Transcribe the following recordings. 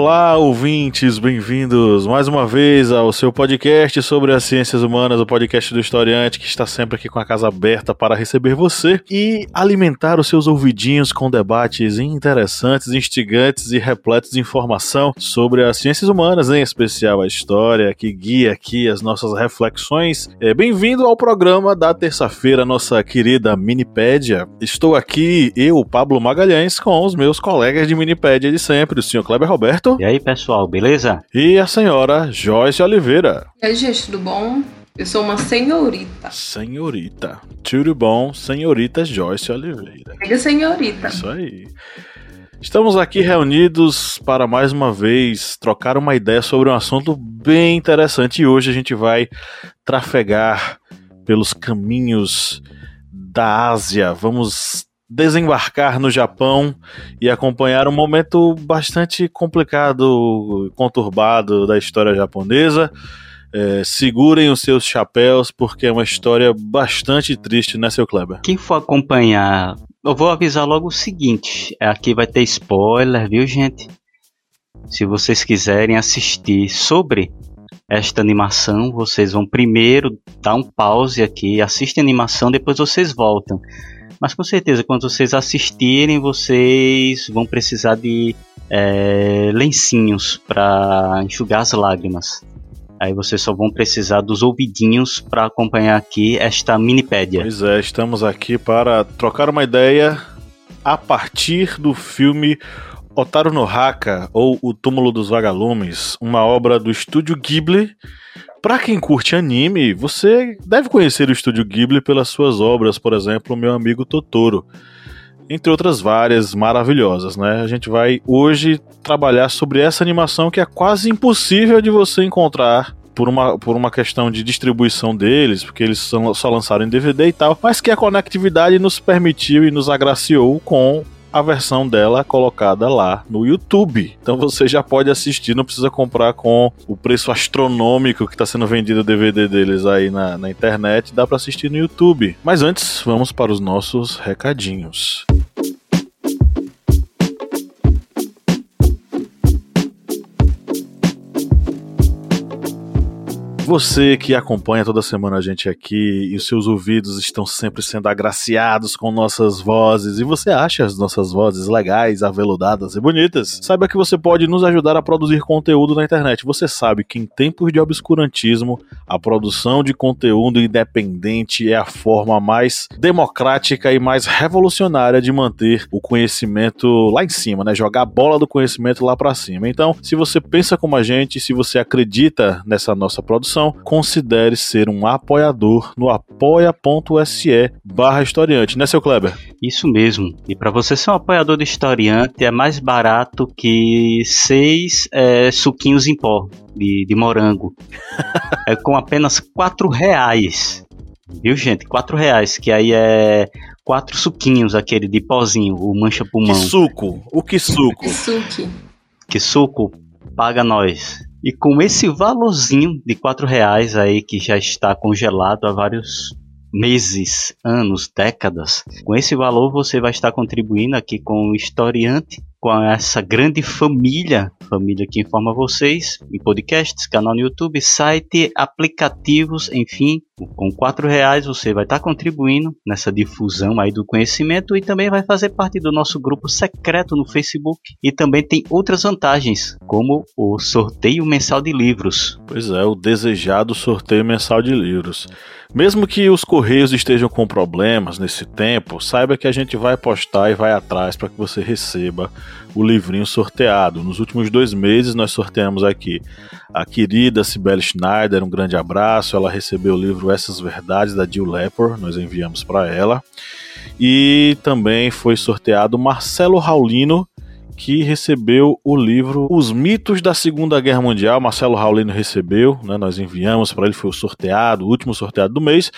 Olá, ouvintes, bem-vindos mais uma vez ao seu podcast sobre as ciências humanas, o podcast do historiante que está sempre aqui com a casa aberta para receber você e alimentar os seus ouvidinhos com debates interessantes, instigantes e repletos de informação sobre as ciências humanas, em especial a história que guia aqui as nossas reflexões. É, Bem-vindo ao programa da terça-feira, nossa querida Minipédia. Estou aqui, eu, Pablo Magalhães, com os meus colegas de Minipédia de sempre, o senhor Kleber Roberto. E aí, pessoal, beleza? E a senhora Joyce Oliveira. E aí, gente, tudo bom? Eu sou uma senhorita. Senhorita. Tudo bom, senhorita Joyce Oliveira. Pega senhorita. Isso aí. Estamos aqui reunidos para mais uma vez trocar uma ideia sobre um assunto bem interessante e hoje a gente vai trafegar pelos caminhos da Ásia. Vamos desembarcar no Japão e acompanhar um momento bastante complicado, conturbado da história japonesa. É, segurem os seus chapéus porque é uma história bastante triste, né, seu Kleber? Quem for acompanhar, eu vou avisar logo o seguinte: aqui vai ter spoiler, viu, gente? Se vocês quiserem assistir sobre esta animação, vocês vão primeiro dar um pause aqui, assistem a animação, depois vocês voltam. Mas com certeza, quando vocês assistirem, vocês vão precisar de é, lencinhos para enxugar as lágrimas. Aí vocês só vão precisar dos ouvidinhos para acompanhar aqui esta minipédia. Pois é, estamos aqui para trocar uma ideia a partir do filme Otaru no Haka, ou O Túmulo dos Vagalumes, uma obra do estúdio Ghibli, para quem curte anime, você deve conhecer o estúdio Ghibli pelas suas obras, por exemplo, Meu Amigo Totoro. Entre outras várias maravilhosas, né? A gente vai hoje trabalhar sobre essa animação que é quase impossível de você encontrar por uma, por uma questão de distribuição deles, porque eles só lançaram em DVD e tal, mas que a conectividade nos permitiu e nos agraciou com a versão dela colocada lá no YouTube. Então você já pode assistir, não precisa comprar com o preço astronômico que está sendo vendido o DVD deles aí na, na internet, dá para assistir no YouTube. Mas antes, vamos para os nossos recadinhos. Você que acompanha toda semana a gente aqui e os seus ouvidos estão sempre sendo agraciados com nossas vozes e você acha as nossas vozes legais, aveludadas e bonitas, saiba que você pode nos ajudar a produzir conteúdo na internet. Você sabe que em tempos de obscurantismo, a produção de conteúdo independente é a forma mais democrática e mais revolucionária de manter o conhecimento lá em cima, né? Jogar a bola do conhecimento lá para cima. Então, se você pensa como a gente, se você acredita nessa nossa produção, considere ser um apoiador no apoia.se barra historiante, né, seu Kleber? Isso mesmo. E para você ser um apoiador do historiante é mais barato que seis é, suquinhos em pó de, de morango. é com apenas quatro reais. Viu, gente? Quatro reais, que aí é quatro suquinhos, aquele de pozinho, o mancha pulmão. Que suco? O que suco? Que suque. Que suco? Paga nós. E com esse valorzinho de quatro reais aí que já está congelado há vários meses, anos, décadas, com esse valor você vai estar contribuindo aqui com o historiante, com essa grande família, família que informa vocês em podcasts, canal no YouTube, site, aplicativos, enfim, com quatro reais você vai estar contribuindo nessa difusão aí do conhecimento e também vai fazer parte do nosso grupo secreto no Facebook e também tem outras vantagens, como o sorteio mensal de livros. Pois é, o desejado sorteio mensal de livros. Mesmo que os correios estejam com problemas nesse tempo, saiba que a gente vai postar e vai atrás para que você receba o livrinho sorteado. Nos últimos dois meses nós sorteamos aqui a querida Cibele Schneider, um grande abraço. Ela recebeu o livro Essas Verdades da Jill Lepor, nós enviamos para ela. E também foi sorteado Marcelo Raulino, que recebeu o livro Os Mitos da Segunda Guerra Mundial. Marcelo Raulino recebeu, né? Nós enviamos para ele, foi o sorteado, o último sorteado do mês.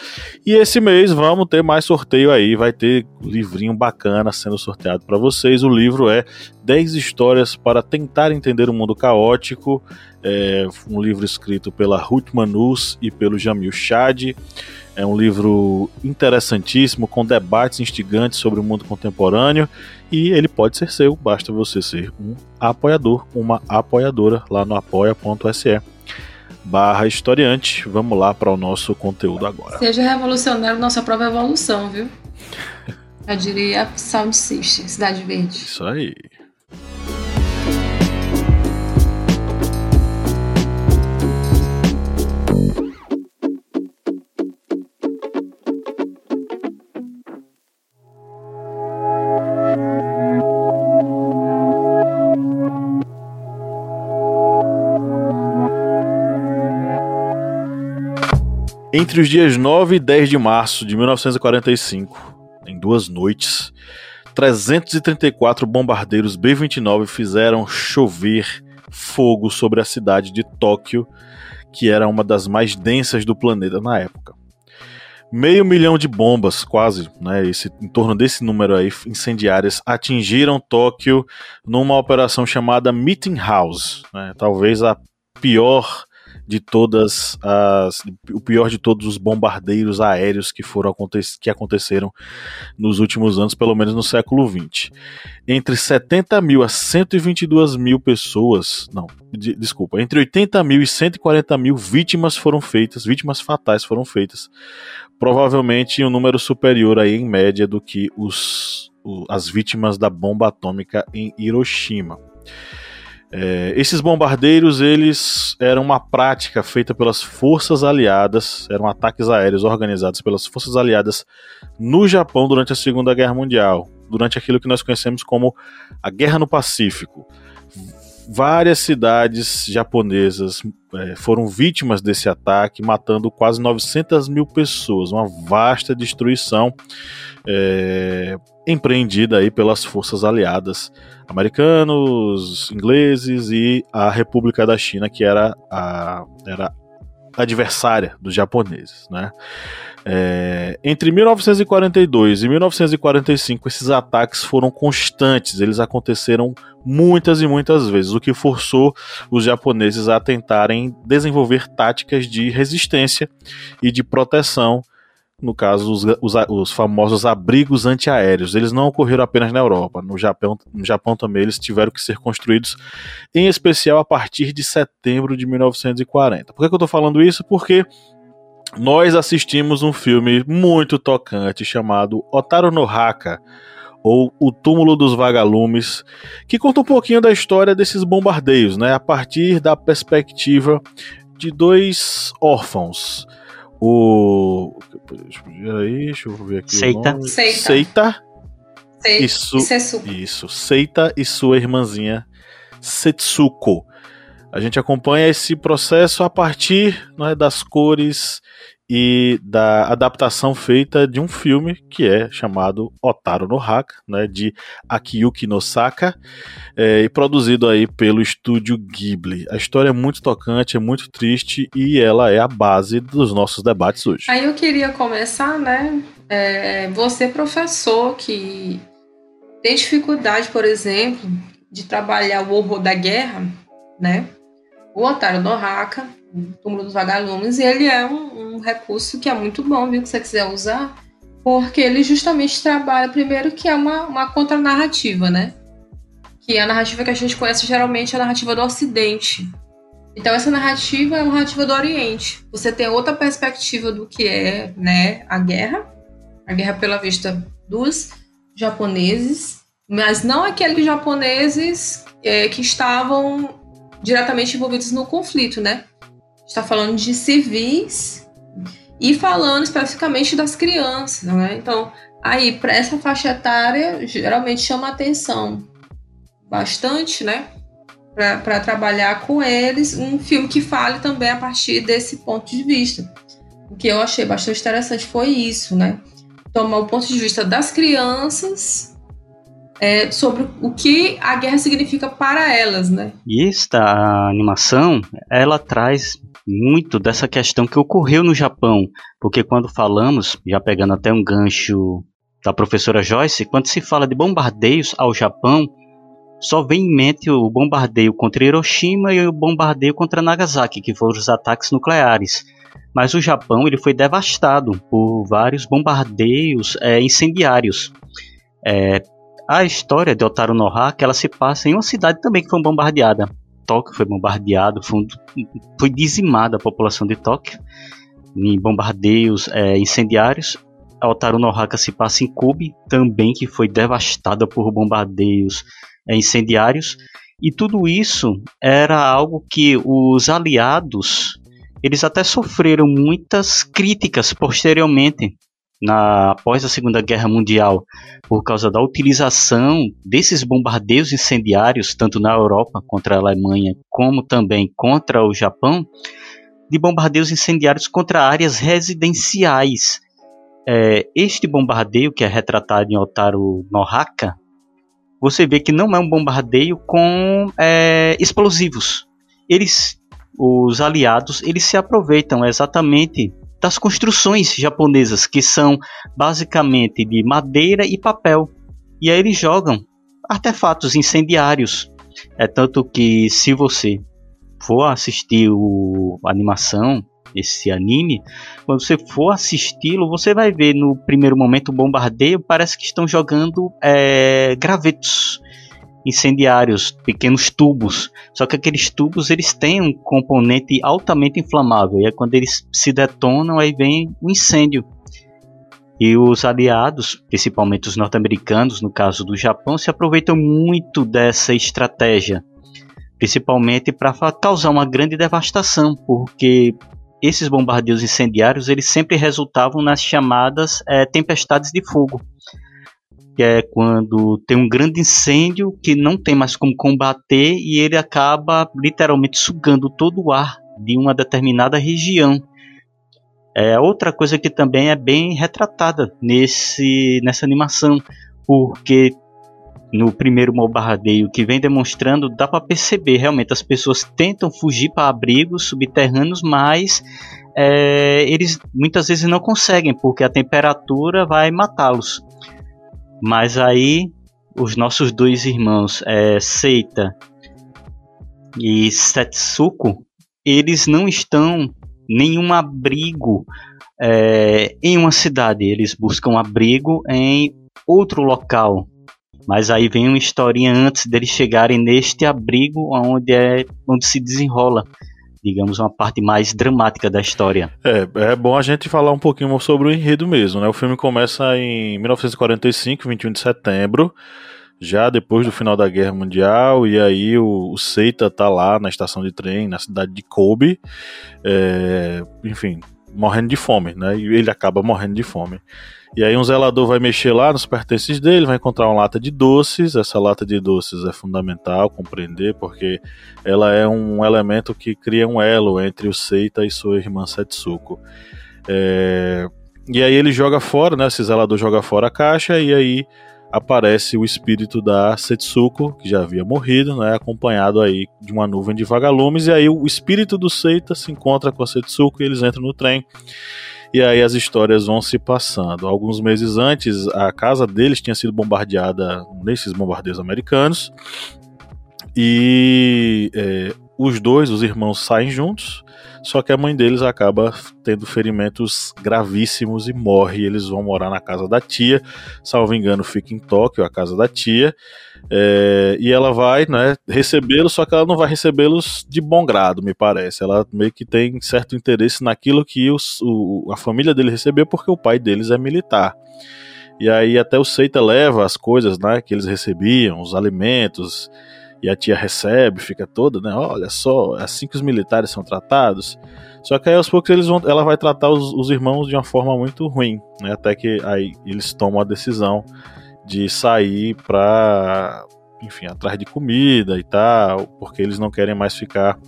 E esse mês vamos ter mais sorteio aí, vai ter livrinho bacana sendo sorteado para vocês. O livro é 10 histórias para tentar entender o mundo caótico. É um livro escrito pela Ruth Manus e pelo Jamil Chad. É um livro interessantíssimo, com debates instigantes sobre o mundo contemporâneo, e ele pode ser seu, basta você ser um apoiador, uma apoiadora lá no apoia.se barra historiante. Vamos lá para o nosso conteúdo agora. Seja revolucionário nossa própria evolução, viu? Eu diria Sound System, Cidade Verde. Isso aí. Entre os dias 9 e 10 de março de 1945, em duas noites, 334 bombardeiros B-29 fizeram chover fogo sobre a cidade de Tóquio, que era uma das mais densas do planeta na época. Meio milhão de bombas, quase, né, esse, em torno desse número aí, incendiárias, atingiram Tóquio numa operação chamada Meeting House, né, talvez a pior de todas as. o pior de todos os bombardeiros aéreos que foram que aconteceram nos últimos anos, pelo menos no século XX. Entre 70 mil a 122 mil pessoas. Não, de, desculpa. Entre 80 mil e 140 mil vítimas foram feitas, vítimas fatais foram feitas. Provavelmente um número superior aí, em média, do que os, as vítimas da bomba atômica em Hiroshima. É, esses bombardeiros eles eram uma prática feita pelas forças aliadas, eram ataques aéreos organizados pelas forças aliadas no Japão durante a Segunda Guerra Mundial, durante aquilo que nós conhecemos como a Guerra no Pacífico. Várias cidades japonesas é, foram vítimas desse ataque, matando quase 900 mil pessoas, uma vasta destruição é, empreendida aí pelas forças aliadas americanos, ingleses e a República da China, que era a era adversária dos japoneses, né? É, entre 1942 e 1945, esses ataques foram constantes, eles aconteceram muitas e muitas vezes, o que forçou os japoneses a tentarem desenvolver táticas de resistência e de proteção no caso, os, os, os, famosos abrigos antiaéreos. Eles não ocorreram apenas na Europa. No Japão, no Japão também eles tiveram que ser construídos, em especial a partir de setembro de 1940. Por que, que eu estou falando isso? Porque nós assistimos um filme muito tocante chamado Otaru no Haka, ou O Túmulo dos Vagalumes, que conta um pouquinho da história desses bombardeios, né, a partir da perspectiva de dois órfãos o. Aí, deixa eu ver aqui. Seita. Seita. Seita. Sei, Isso, isso isso. Seita e sua irmãzinha Setsuko. A gente acompanha esse processo a partir né, das cores e da adaptação feita de um filme que é chamado Otaru no Haka, né, de Akiyuki Nosaka, é, e produzido aí pelo estúdio Ghibli. A história é muito tocante, é muito triste e ela é a base dos nossos debates hoje. Aí eu queria começar, né? É, você, professor, que tem dificuldade, por exemplo, de trabalhar o horror da guerra, né? O Otário no Haka, o túmulo dos vagalumes, ele é um, um recurso que é muito bom, viu? Que você quiser usar, porque ele justamente trabalha, primeiro, que é uma, uma contranarrativa, né? Que a narrativa que a gente conhece geralmente é a narrativa do Ocidente. Então, essa narrativa é uma narrativa do Oriente. Você tem outra perspectiva do que é né, a guerra, a guerra pela vista dos japoneses, mas não aqueles japoneses é, que estavam diretamente envolvidos no conflito, né? está falando de civis e falando especificamente das crianças, né? Então, aí, para essa faixa etária, geralmente chama atenção bastante, né? Para trabalhar com eles, um filme que fale também a partir desse ponto de vista. O que eu achei bastante interessante foi isso, né? Tomar o ponto de vista das crianças é, sobre o que a guerra significa para elas, né? E esta animação, ela traz muito dessa questão que ocorreu no Japão, porque quando falamos, já pegando até um gancho da professora Joyce, quando se fala de bombardeios ao Japão, só vem em mente o bombardeio contra Hiroshima e o bombardeio contra Nagasaki, que foram os ataques nucleares. Mas o Japão ele foi devastado por vários bombardeios é, incendiários. É, a história de Otaru no ela se passa em uma cidade também que foi bombardeada. Tóquio foi bombardeado, foi, foi dizimada a população de Tóquio em bombardeios é, incendiários. A Otaru no Haka se passa em Kobe, também que foi devastada por bombardeios é, incendiários. E tudo isso era algo que os aliados eles até sofreram muitas críticas posteriormente na, após a Segunda Guerra Mundial, por causa da utilização desses bombardeios incendiários, tanto na Europa contra a Alemanha, como também contra o Japão, de bombardeios incendiários contra áreas residenciais. É, este bombardeio, que é retratado em Otaru no Haka, você vê que não é um bombardeio com é, explosivos. Eles, os aliados, eles se aproveitam exatamente das construções japonesas, que são basicamente de madeira e papel. E aí eles jogam artefatos incendiários. É tanto que se você for assistir o, a animação, esse anime, quando você for assisti-lo, você vai ver no primeiro momento o bombardeio, parece que estão jogando é, gravetos incendiários, pequenos tubos. Só que aqueles tubos eles têm um componente altamente inflamável e é quando eles se detonam aí vem o um incêndio. E os aliados, principalmente os norte-americanos, no caso do Japão, se aproveitam muito dessa estratégia, principalmente para causar uma grande devastação, porque esses bombardeios incendiários eles sempre resultavam nas chamadas é, tempestades de fogo que é quando tem um grande incêndio que não tem mais como combater e ele acaba literalmente sugando todo o ar de uma determinada região. É outra coisa que também é bem retratada nesse nessa animação, porque no primeiro bombardeio que vem demonstrando, dá para perceber realmente as pessoas tentam fugir para abrigos subterrâneos, mas é, eles muitas vezes não conseguem porque a temperatura vai matá-los. Mas aí os nossos dois irmãos, é, Seita e Setsuko, eles não estão nenhum abrigo é, em uma cidade. Eles buscam abrigo em outro local. Mas aí vem uma historinha antes deles chegarem neste abrigo onde é onde se desenrola digamos, uma parte mais dramática da história. É, é bom a gente falar um pouquinho sobre o enredo mesmo, né? O filme começa em 1945, 21 de setembro, já depois do final da Guerra Mundial, e aí o, o Seita tá lá na estação de trem, na cidade de Kobe, é, enfim, morrendo de fome, né? E ele acaba morrendo de fome. E aí um zelador vai mexer lá nos pertences dele, vai encontrar uma lata de doces. Essa lata de doces é fundamental compreender, porque ela é um elemento que cria um elo entre o Seita e sua irmã Setsuko. É... E aí ele joga fora, né? Esse zelador joga fora a caixa e aí aparece o espírito da Setsuko, que já havia morrido, né, acompanhado aí de uma nuvem de vagalumes, e aí o espírito do Seita se encontra com a Setsuko e eles entram no trem. E aí as histórias vão se passando. Alguns meses antes, a casa deles tinha sido bombardeada nesses bombardeios americanos. E é, os dois, os irmãos, saem juntos. Só que a mãe deles acaba tendo ferimentos gravíssimos e morre. Eles vão morar na casa da tia. Salvo engano, fica em Tóquio, a casa da tia. É, e ela vai né, recebê-los, só que ela não vai recebê-los de bom grado, me parece. Ela meio que tem certo interesse naquilo que os, o, a família dele recebeu, porque o pai deles é militar. E aí até o Seita leva as coisas né, que eles recebiam, os alimentos, e a tia recebe, fica toda, né? Olha só, é assim que os militares são tratados. Só que aí aos poucos eles vão, ela vai tratar os, os irmãos de uma forma muito ruim, né? Até que aí eles tomam a decisão de sair para, enfim, atrás de comida e tal, porque eles não querem mais ficar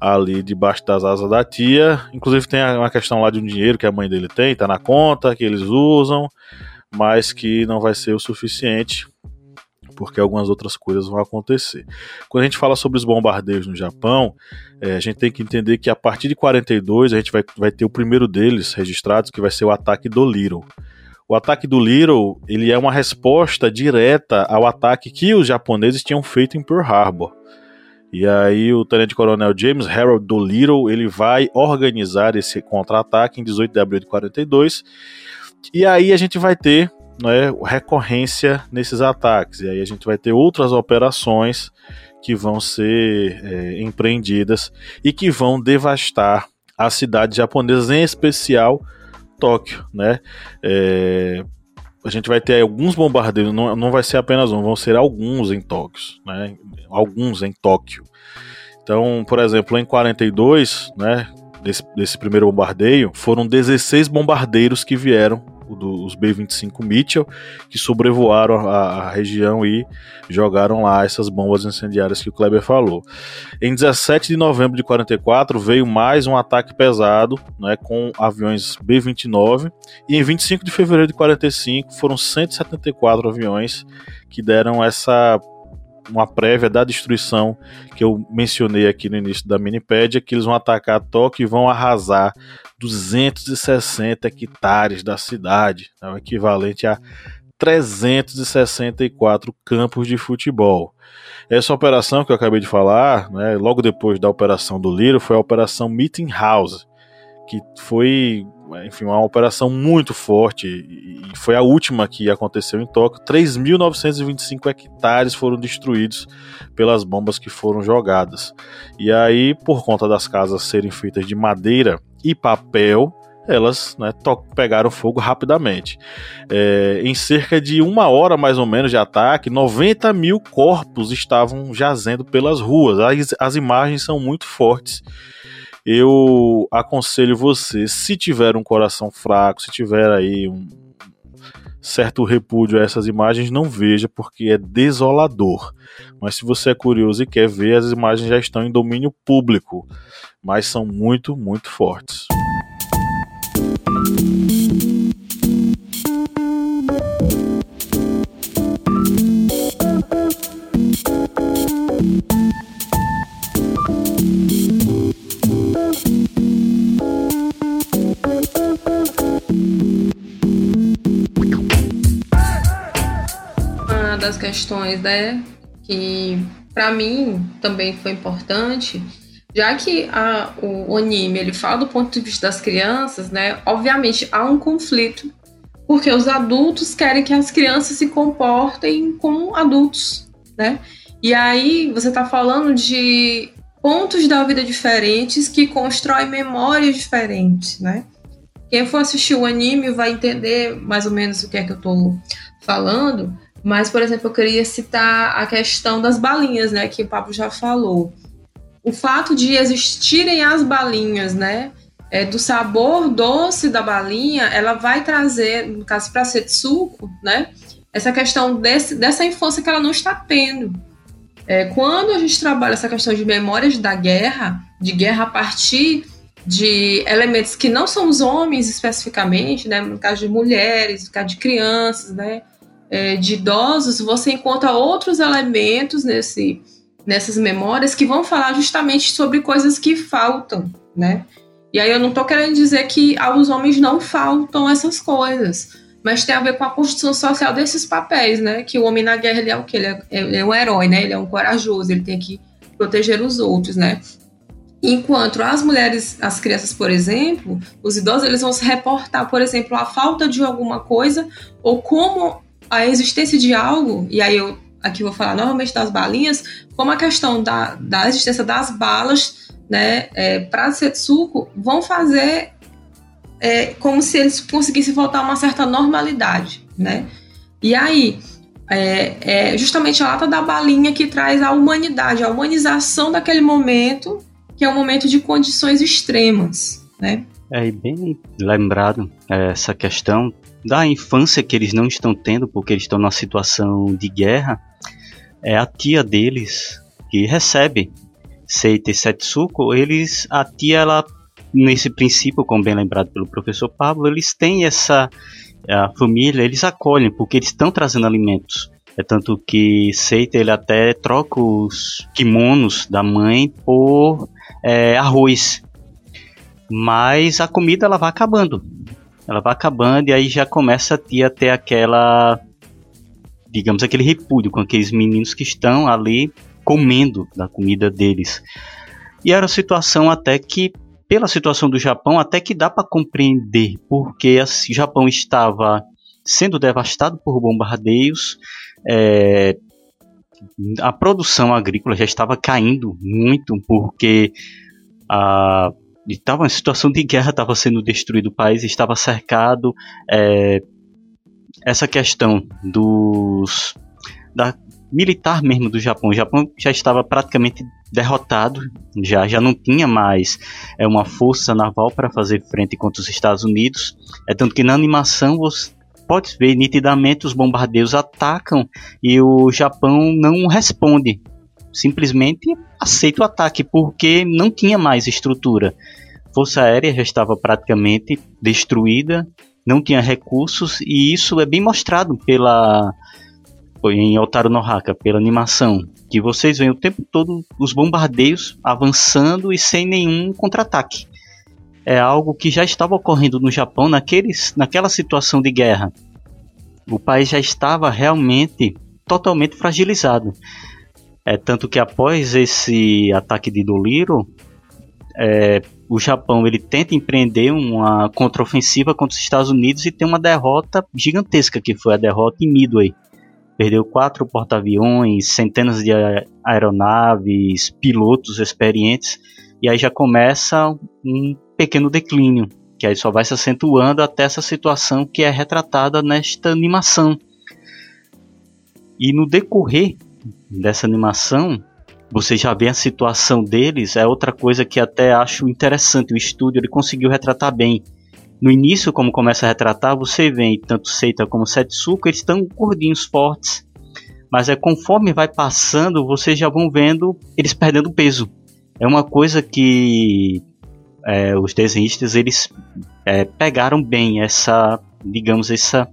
ali debaixo das asas da tia. Inclusive tem uma questão lá de um dinheiro que a mãe dele tem, tá na conta, que eles usam, mas que não vai ser o suficiente porque algumas outras coisas vão acontecer. Quando a gente fala sobre os bombardeios no Japão, é, a gente tem que entender que a partir de 42 a gente vai, vai ter o primeiro deles registrados, que vai ser o ataque do Little. O ataque do Little ele é uma resposta direta ao ataque que os japoneses tinham feito em Pearl Harbor. E aí o tenente-coronel James Harold Dolittle ele vai organizar esse contra-ataque em 18 de abril de 42. E aí a gente vai ter né, recorrência nesses ataques. E aí a gente vai ter outras operações que vão ser é, empreendidas e que vão devastar as cidades japonesas, em especial Tóquio, né? É, a gente vai ter alguns bombardeios, não, não vai ser apenas um, vão ser alguns em Tóquio, né? Alguns em Tóquio. Então, por exemplo, em 42, né, desse, desse primeiro bombardeio, foram 16 bombardeiros que vieram dos B-25 Mitchell, que sobrevoaram a, a, região e jogaram lá essas bombas incendiárias que o Kleber falou. Em 17 de novembro de 44 veio mais um ataque pesado, né, com aviões B-29, e em 25 de fevereiro de 45 foram 174 aviões que deram essa uma prévia da destruição que eu mencionei aqui no início da minipédia, que eles vão atacar Tóquio e vão arrasar 260 hectares da cidade, é o equivalente a 364 campos de futebol. Essa operação que eu acabei de falar, né, logo depois da operação do Liro, foi a operação Meeting House, que foi enfim, uma operação muito forte e foi a última que aconteceu em Tóquio. 3.925 hectares foram destruídos pelas bombas que foram jogadas. E aí, por conta das casas serem feitas de madeira e papel, elas né, pegaram fogo rapidamente. É, em cerca de uma hora mais ou menos de ataque, 90 mil corpos estavam jazendo pelas ruas. As, as imagens são muito fortes eu aconselho você, se tiver um coração fraco, se tiver aí um certo repúdio a essas imagens, não veja porque é desolador. Mas se você é curioso e quer ver, as imagens já estão em domínio público, mas são muito, muito fortes. Das questões, né, que para mim também foi importante, já que a, o anime ele fala do ponto de vista das crianças, né, obviamente há um conflito, porque os adultos querem que as crianças se comportem como adultos, né? E aí você está falando de pontos da vida diferentes que constroem memórias diferentes, né? Quem for assistir o anime vai entender mais ou menos o que é que eu estou falando, mas, por exemplo, eu queria citar a questão das balinhas, né, que o Pablo já falou. O fato de existirem as balinhas, né, é, do sabor doce da balinha, ela vai trazer, no caso para Setsuko, né, essa questão desse, dessa infância que ela não está tendo. É, quando a gente trabalha essa questão de memórias da guerra, de guerra a partir de elementos que não são os homens especificamente, né, no caso de mulheres, no caso de crianças, né, é, de idosos, você encontra outros elementos nesse, nessas memórias que vão falar justamente sobre coisas que faltam, né? E aí eu não estou querendo dizer que aos homens não faltam essas coisas, mas tem a ver com a construção social desses papéis, né? Que o homem na guerra ele é o que ele, é, ele é um herói, né? Ele é um corajoso, ele tem que proteger os outros, né? Enquanto as mulheres, as crianças, por exemplo, os idosos, eles vão se reportar, por exemplo, a falta de alguma coisa ou como a existência de algo, e aí eu aqui vou falar novamente das balinhas, como a questão da, da existência das balas, né, é, para Setsuko, vão fazer é, como se eles conseguissem voltar a uma certa normalidade, né? E aí, é, é, justamente a lata da balinha que traz a humanidade, a humanização daquele momento, que é um momento de condições extremas, né? É bem lembrado é, essa questão da infância que eles não estão tendo porque eles estão numa situação de guerra, é a tia deles que recebe Seita e Setsuko, eles, a tia, ela, nesse princípio, como bem lembrado pelo professor Pablo, eles têm essa a família, eles acolhem porque eles estão trazendo alimentos. É tanto que Seita ele até troca os kimonos da mãe por é, arroz. Mas a comida ela vai acabando. Ela vai acabando e aí já começa a ter até aquela digamos aquele repúdio com aqueles meninos que estão ali comendo da comida deles. E era uma situação até que pela situação do Japão até que dá para compreender porque o Japão estava sendo devastado por bombardeios, é, a produção agrícola já estava caindo muito porque a estava em situação de guerra, estava sendo destruído o país, estava cercado. É, essa questão dos da militar mesmo do Japão, o Japão já estava praticamente derrotado, já já não tinha mais é uma força naval para fazer frente contra os Estados Unidos. É tanto que na animação você pode ver nitidamente os bombardeios atacam e o Japão não responde. Simplesmente aceita o ataque porque não tinha mais estrutura. Força Aérea já estava praticamente destruída, não tinha recursos e isso é bem mostrado pela em Otaru no Haka, pela animação, que vocês veem o tempo todo os bombardeios avançando e sem nenhum contra-ataque é algo que já estava ocorrendo no Japão naqueles, naquela situação de guerra. O país já estava realmente totalmente fragilizado. É tanto que após esse ataque de Doliro, é, o Japão ele tenta empreender uma contraofensiva contra os Estados Unidos e tem uma derrota gigantesca que foi a derrota em Midway. Perdeu quatro porta-aviões, centenas de aeronaves, pilotos experientes e aí já começa um pequeno declínio, que aí só vai se acentuando até essa situação que é retratada nesta animação. E no decorrer dessa animação, você já vê a situação deles, é outra coisa que até acho interessante, o estúdio ele conseguiu retratar bem. No início, como começa a retratar, você vê tanto Seita como Setsuko, eles estão gordinhos, fortes, mas é conforme vai passando, vocês já vão vendo eles perdendo peso. É uma coisa que é, os desenhistas eles é, pegaram bem essa, digamos, essa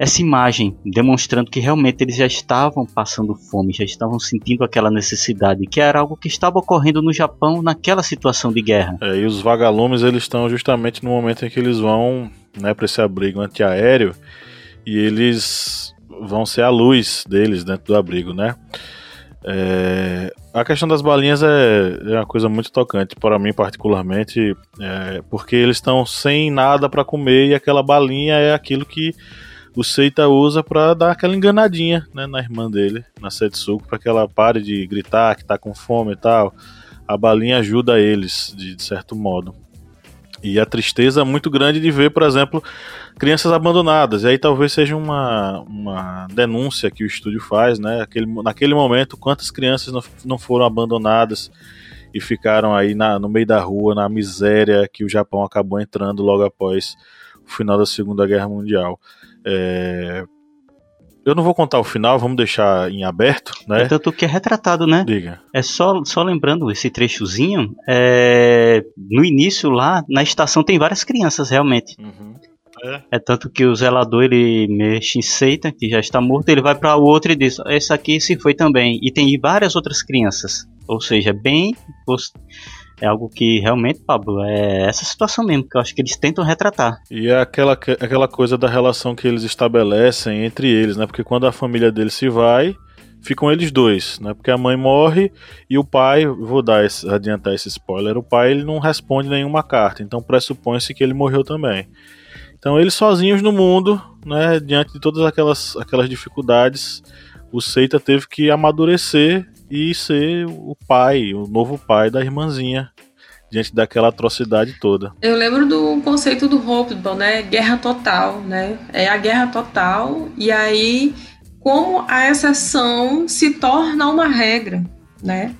essa imagem, demonstrando que realmente eles já estavam passando fome, já estavam sentindo aquela necessidade, que era algo que estava ocorrendo no Japão naquela situação de guerra. É, e os vagalumes eles estão justamente no momento em que eles vão né, para esse abrigo antiaéreo e eles vão ser a luz deles dentro do abrigo, né? É, a questão das balinhas é, é, uma coisa muito tocante para mim particularmente, é, porque eles estão sem nada para comer e aquela balinha é aquilo que o Seita usa para dar aquela enganadinha né, na irmã dele, na Setsuko, para que ela pare de gritar que tá com fome e tal. A balinha ajuda eles de, de certo modo. E a tristeza é muito grande de ver, por exemplo, crianças abandonadas. E aí talvez seja uma, uma denúncia que o estúdio faz, né? Aquele, naquele momento, quantas crianças não, não foram abandonadas e ficaram aí na, no meio da rua, na miséria que o Japão acabou entrando logo após o final da Segunda Guerra Mundial. É, eu não vou contar o final, vamos deixar em aberto, né? É tanto que é retratado, né? Diga. É só, só lembrando esse trechozinho, é, no início lá, na estação tem várias crianças realmente. Uhum. É. é. tanto que o zelador ele mexe em Seita, que já está morto, ele vai para o outro e diz: Esse aqui se foi também. E tem várias outras crianças. Ou seja, bem é algo que realmente, Pablo, é essa situação mesmo que eu acho que eles tentam retratar. E é aquela, aquela coisa da relação que eles estabelecem entre eles, né? Porque quando a família deles se vai, ficam eles dois, né? Porque a mãe morre e o pai, vou dar esse, adiantar esse spoiler, o pai ele não responde nenhuma carta, então pressupõe-se que ele morreu também. Então eles sozinhos no mundo, né, diante de todas aquelas, aquelas dificuldades, o Seita teve que amadurecer e ser o pai, o novo pai da irmãzinha, diante daquela atrocidade toda. Eu lembro do conceito do Hopedon, né? Guerra total, né? É a guerra total e aí como a exceção se torna uma regra, né?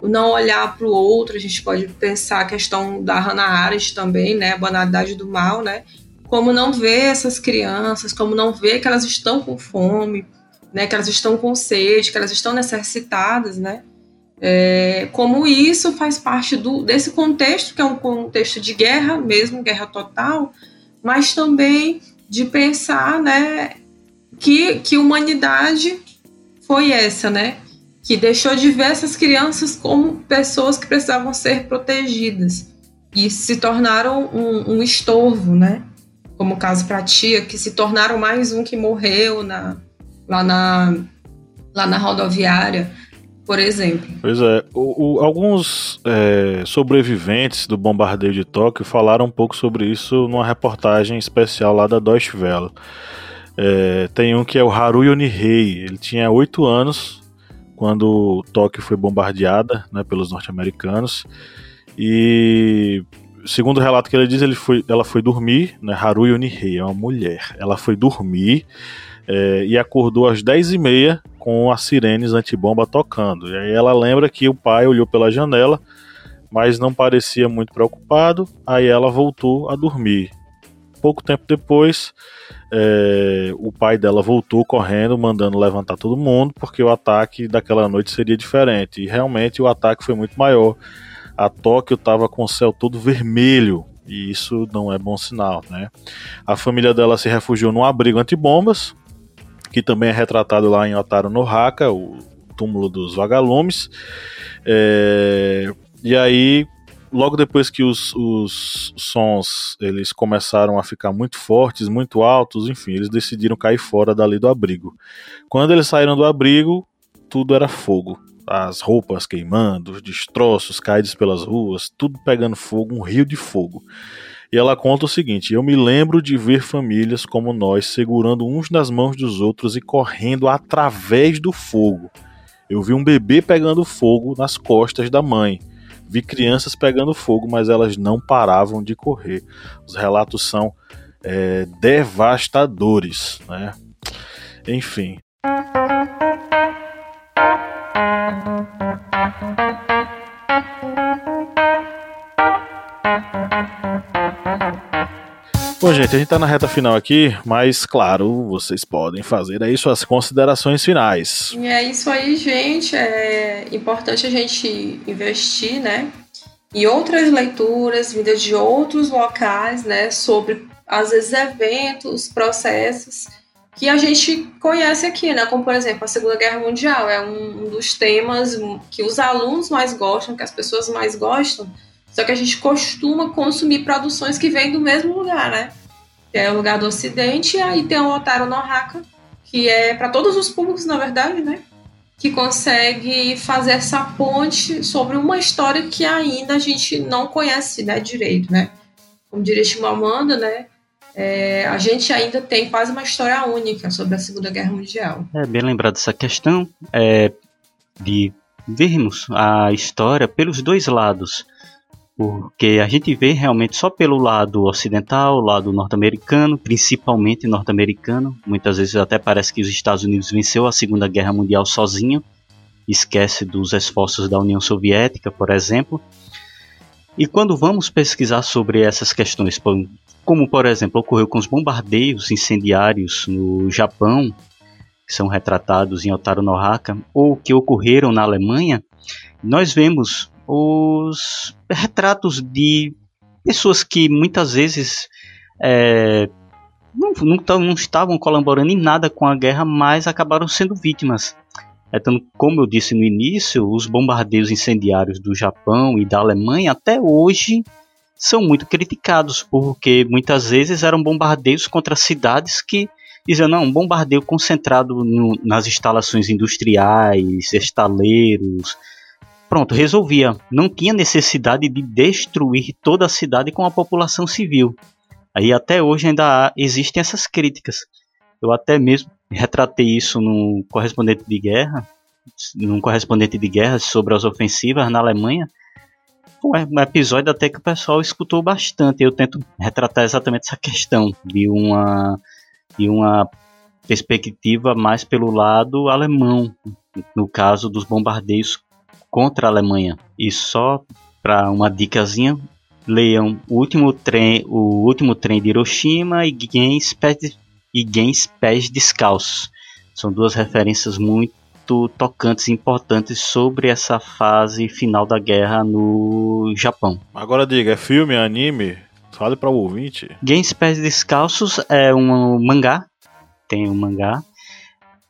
Não olhar para o outro, a gente pode pensar a questão da Hannah Arendt também, né? A banalidade do mal, né? Como não ver essas crianças, como não ver que elas estão com fome, né, que elas estão com sede, que elas estão necessitadas, né? É, como isso faz parte do, desse contexto, que é um contexto de guerra mesmo, guerra total, mas também de pensar, né, que, que humanidade foi essa, né? Que deixou de ver essas crianças como pessoas que precisavam ser protegidas e se tornaram um, um estorvo, né? Como o caso para a tia, que se tornaram mais um que morreu na, lá, na, lá na rodoviária, por exemplo. Pois é, o, o, alguns é, sobreviventes do bombardeio de Tóquio falaram um pouco sobre isso numa reportagem especial lá da Deutsche Welle. É, tem um que é o Haru Yonihei, ele tinha oito anos quando Tóquio foi bombardeada né, pelos norte-americanos e segundo o relato que ele diz, ele foi, ela foi dormir, né, Haru Yonihei é uma mulher, ela foi dormir é, e acordou às 10h30 com as sirenes antibomba tocando. E aí ela lembra que o pai olhou pela janela, mas não parecia muito preocupado, aí ela voltou a dormir. Pouco tempo depois, é, o pai dela voltou correndo, mandando levantar todo mundo, porque o ataque daquela noite seria diferente. E realmente o ataque foi muito maior. A Tóquio estava com o céu todo vermelho, e isso não é bom sinal, né? A família dela se refugiou num abrigo antibombas, que também é retratado lá em Otaru no Haka, o túmulo dos vagalumes. É, e aí, logo depois que os, os sons eles começaram a ficar muito fortes, muito altos, enfim, eles decidiram cair fora dali do abrigo. Quando eles saíram do abrigo, tudo era fogo. As roupas queimando, os destroços caídos pelas ruas, tudo pegando fogo, um rio de fogo. E ela conta o seguinte: Eu me lembro de ver famílias como nós segurando uns nas mãos dos outros e correndo através do fogo. Eu vi um bebê pegando fogo nas costas da mãe. Vi crianças pegando fogo, mas elas não paravam de correr. Os relatos são é, devastadores, né? Enfim. Bom, gente, a gente tá na reta final aqui, mas claro, vocês podem fazer aí suas considerações finais. E é isso aí, gente. É importante a gente investir, né? Em outras leituras vindas de outros locais, né? Sobre, às vezes, eventos, processos que a gente conhece aqui, né? Como, por exemplo, a Segunda Guerra Mundial. É um dos temas que os alunos mais gostam, que as pessoas mais gostam só que a gente costuma consumir produções que vêm do mesmo lugar, né? Que é o lugar do Ocidente, e aí tem o Otário Nohaka, que é para todos os públicos, na verdade, né? Que consegue fazer essa ponte sobre uma história que ainda a gente não conhece né, direito, né? Como diria Chimamanda, né? É, a gente ainda tem quase uma história única sobre a Segunda Guerra Mundial. É bem lembrado essa questão é, de vermos a história pelos dois lados porque a gente vê realmente só pelo lado ocidental, lado norte-americano, principalmente norte-americano. Muitas vezes até parece que os Estados Unidos venceu a Segunda Guerra Mundial sozinho, esquece dos esforços da União Soviética, por exemplo. E quando vamos pesquisar sobre essas questões, como por exemplo ocorreu com os bombardeios incendiários no Japão, que são retratados em Otaru no Haka, ou que ocorreram na Alemanha, nós vemos os retratos de pessoas que muitas vezes é, não, não, não, estavam colaborando em nada com a guerra, mas acabaram sendo vítimas. Então, como eu disse no início, os bombardeios incendiários do Japão e da Alemanha até hoje são muito criticados, porque muitas vezes eram bombardeios contra cidades que diziam, não, um bombardeio concentrado no, nas instalações industriais, estaleiros, Pronto, resolvia. Não tinha necessidade de destruir toda a cidade com a população civil. Aí até hoje ainda há, existem essas críticas. Eu até mesmo retratei isso no correspondente de guerra, num correspondente de guerra sobre as ofensivas na Alemanha. Foi um episódio até que o pessoal escutou bastante. Eu tento retratar exatamente essa questão de uma de uma perspectiva mais pelo lado alemão, no caso dos bombardeios contra a Alemanha. E só para uma dicasinha, leiam o último trem, o último trem de Hiroshima e Gens Pés, e Gens Pés Descalços. São duas referências muito tocantes e importantes sobre essa fase final da guerra no Japão. Agora diga, é filme, é anime? Fale para o ouvinte. Gens Pés Descalços é um mangá, tem um mangá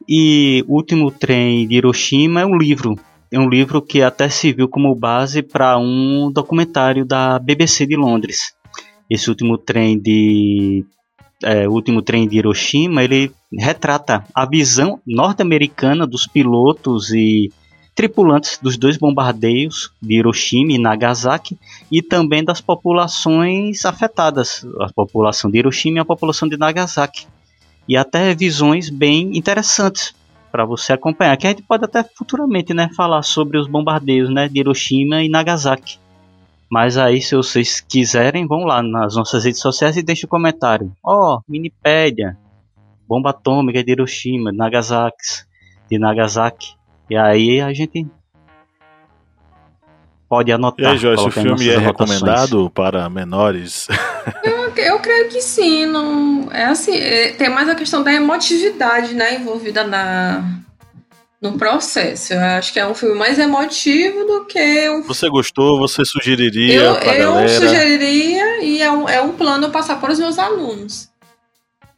E O Último Trem de Hiroshima é um livro. É um livro que até serviu como base para um documentário da BBC de Londres. Esse último trem de é, último trem de Hiroshima, ele retrata a visão norte-americana dos pilotos e tripulantes dos dois bombardeios de Hiroshima e Nagasaki e também das populações afetadas, a população de Hiroshima e a população de Nagasaki. E até visões bem interessantes para você acompanhar, que a gente pode até futuramente né, falar sobre os bombardeios né, de Hiroshima e Nagasaki. Mas aí, se vocês quiserem, vão lá nas nossas redes sociais e deixem o um comentário. Ó, oh, Minipédia, bomba atômica de Hiroshima, de Nagasaki, de Nagasaki. E aí a gente pode anotar. E aí, Joyce, o filme é recomendado para menores? Eu, eu, creio que sim. Não, é assim, é, tem mais a questão da emotividade né, envolvida na, no processo. Eu acho que é um filme mais emotivo do que um. Você gostou? Você sugeriria? Eu, eu galera? sugeriria e é um, é um plano passar para os meus alunos.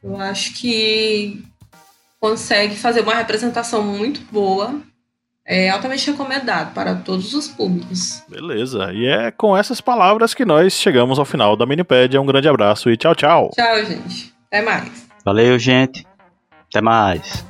Eu acho que consegue fazer uma representação muito boa é altamente recomendado para todos os públicos. Beleza. E é com essas palavras que nós chegamos ao final da Minipédia. Um grande abraço e tchau, tchau. Tchau, gente. Até mais. Valeu, gente. Até mais.